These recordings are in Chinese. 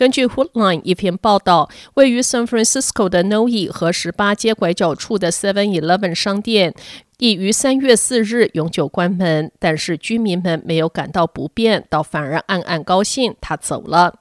根据 hoodline 一篇报道，位于 San Francisco 的 Noe 和十八街拐角处的 Seven Eleven 商店已于三月四日永久关门，但是居民们没有感到不便，倒反而暗暗高兴，他走了。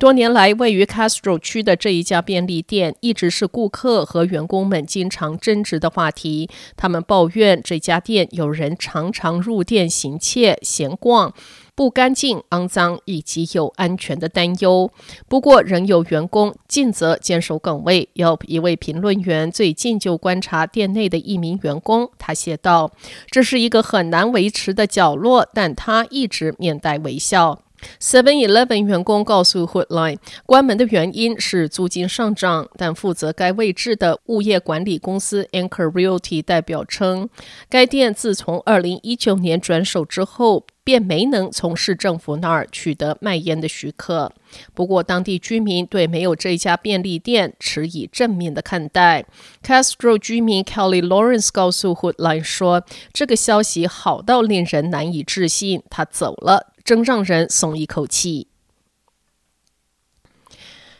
多年来，位于 Castro 区的这一家便利店一直是顾客和员工们经常争执的话题。他们抱怨这家店有人常常入店行窃、闲逛，不干净、肮脏，以及有安全的担忧。不过，仍有员工尽责坚守岗位。有一位评论员最近就观察店内的一名员工，他写道：“这是一个很难维持的角落，但他一直面带微笑。” Seven Eleven 员工告诉 Hoodline，关门的原因是租金上涨，但负责该位置的物业管理公司 Anchor Realty 代表称，该店自从2019年转手之后，便没能从市政府那儿取得卖烟的许可。不过，当地居民对没有这家便利店持以正面的看待。Castro 居民 Kelly Lawrence 告诉 Hoodline 说：“这个消息好到令人难以置信，他走了。”真让人松一口气。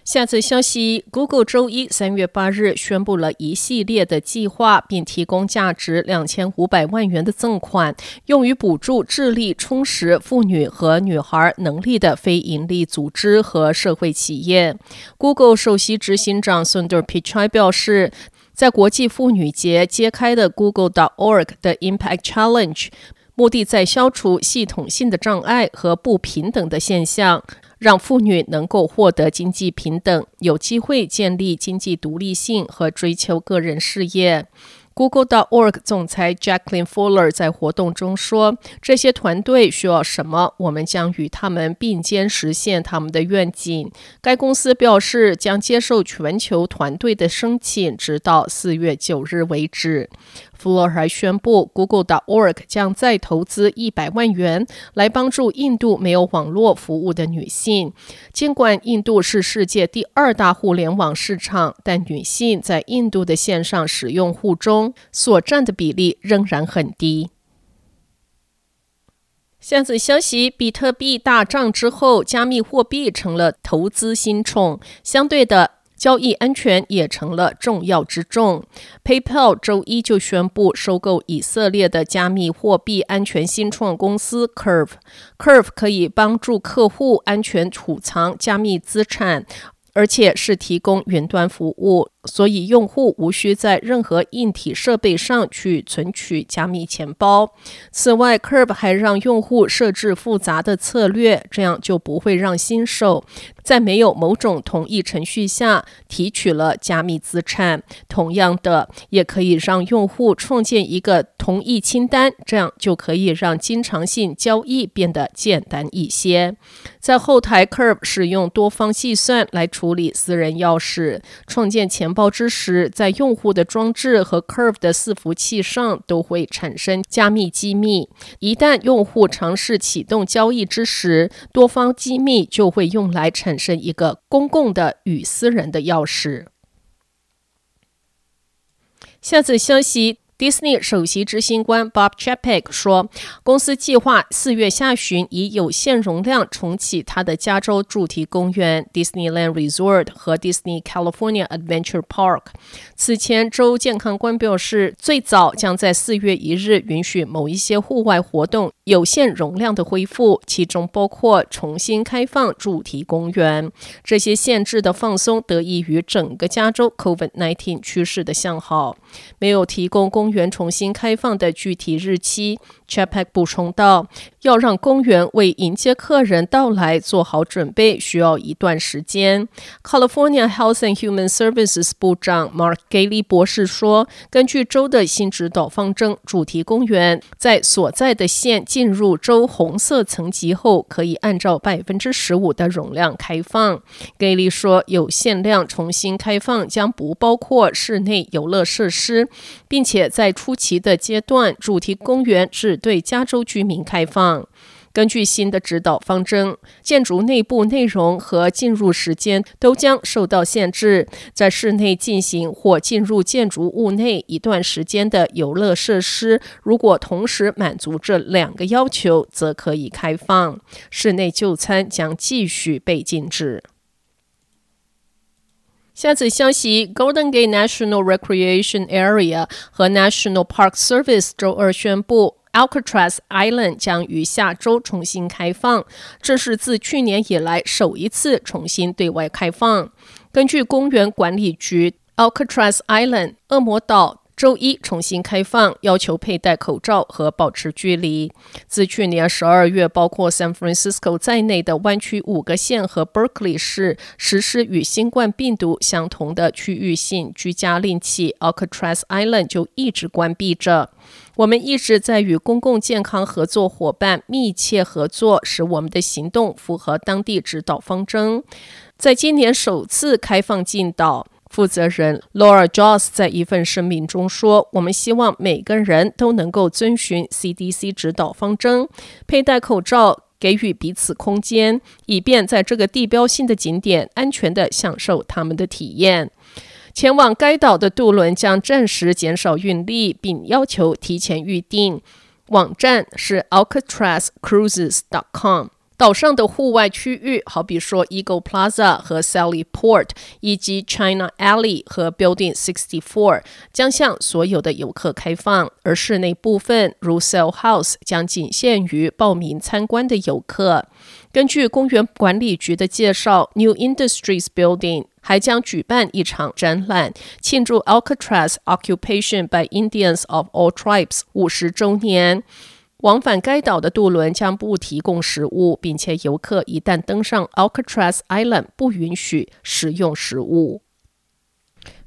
下则消息：Google 周一三月八日宣布了一系列的计划，并提供价值两千五百万元的赠款，用于补助智力充实妇女和女孩能力的非营利组织和社会企业。Google 首席执行长 Sundar Pichai 表示，在国际妇女节揭开的 Google.org 的 Impact Challenge。目的在消除系统性的障碍和不平等的现象，让妇女能够获得经济平等，有机会建立经济独立性和追求个人事业。Google.org 总裁 Jacqueline Fuller 在活动中说：“这些团队需要什么，我们将与他们并肩实现他们的愿景。”该公司表示将接受全球团队的申请，直到四月九日为止。富勒还宣布，Google.org 将再投资一百万元来帮助印度没有网络服务的女性。尽管印度是世界第二大互联网市场，但女性在印度的线上使用户中所占的比例仍然很低。下则消息：比特币大涨之后，加密货币成了投资新宠，相对的。交易安全也成了重要之重。PayPal 周一就宣布收购以色列的加密货币安全新创公司 Curve。Curve 可以帮助客户安全储藏加密资产，而且是提供云端服务。所以，用户无需在任何硬体设备上去存取加密钱包。此外，Curve 还让用户设置复杂的策略，这样就不会让新手在没有某种同意程序下提取了加密资产。同样的，也可以让用户创建一个同意清单，这样就可以让经常性交易变得简单一些。在后台，Curve 使用多方计算来处理私人钥匙，创建钱报之时，在用户的装置和 Curve 的伺服器上都会产生加密机密。一旦用户尝试启动交易之时，多方机密就会用来产生一个公共的与私人的钥匙。下次消息。Disney 首席执行官 Bob Chapek 说，公司计划四月下旬以有限容量重启它的加州主题公园 Disneyland Resort 和 Disney California Adventure Park。此前，州健康官表示，最早将在四月一日允许某一些户外活动有限容量的恢复，其中包括重新开放主题公园。这些限制的放松得益于整个加州 COVID-19 趋势的向好，没有提供公。园重新开放的具体日期，Chapek 补充道：“要让公园为迎接客人到来做好准备，需要一段时间。” California Health and Human Services 部长 Mark Ghaly 博士说：“根据州的新指导方针，主题公园在所在的县进入州红色层级后，可以按照百分之十五的容量开放。给力说，有限量重新开放将不包括室内游乐设施，并且在初期的阶段，主题公园只对加州居民开放。根据新的指导方针，建筑内部内容和进入时间都将受到限制。在室内进行或进入建筑物内一段时间的游乐设施，如果同时满足这两个要求，则可以开放。室内就餐将继续被禁止。下次消息：Golden Gate National Recreation Area 和 National Park Service 周二宣布。Alcatraz Island 将于下周重新开放，这是自去年以来首一次重新对外开放。根据公园管理局，Alcatraz Island 恶魔岛周一重新开放，要求佩戴口罩和保持距离。自去年十二月，包括 San Francisco 在内的湾区五个县和 Berkeley 市实施与新冠病毒相同的区域性居家令起，Alcatraz Island 就一直关闭着。我们一直在与公共健康合作伙伴密切合作，使我们的行动符合当地指导方针。在今年首次开放进岛，负责人 Laura Joss 在一份声明中说：“我们希望每个人都能够遵循 CDC 指导方针，佩戴口罩，给予彼此空间，以便在这个地标性的景点安全地享受他们的体验。”前往该岛的渡轮将暂时减少运力，并要求提前预订。网站是 alcatrazcruises.com。岛上的户外区域，好比说 Eagle Plaza 和 Sally Port，以及 China Alley 和 Building 64，将向所有的游客开放。而室内部分，如 Sail House，将仅限于报名参观的游客。根据公园管理局的介绍，New Industries Building 还将举办一场展览，庆祝 Alcatraz Occupation by Indians of All Tribes 五十周年。往返该岛的渡轮将不提供食物，并且游客一旦登上 Alcatraz Island，不允许食用食物。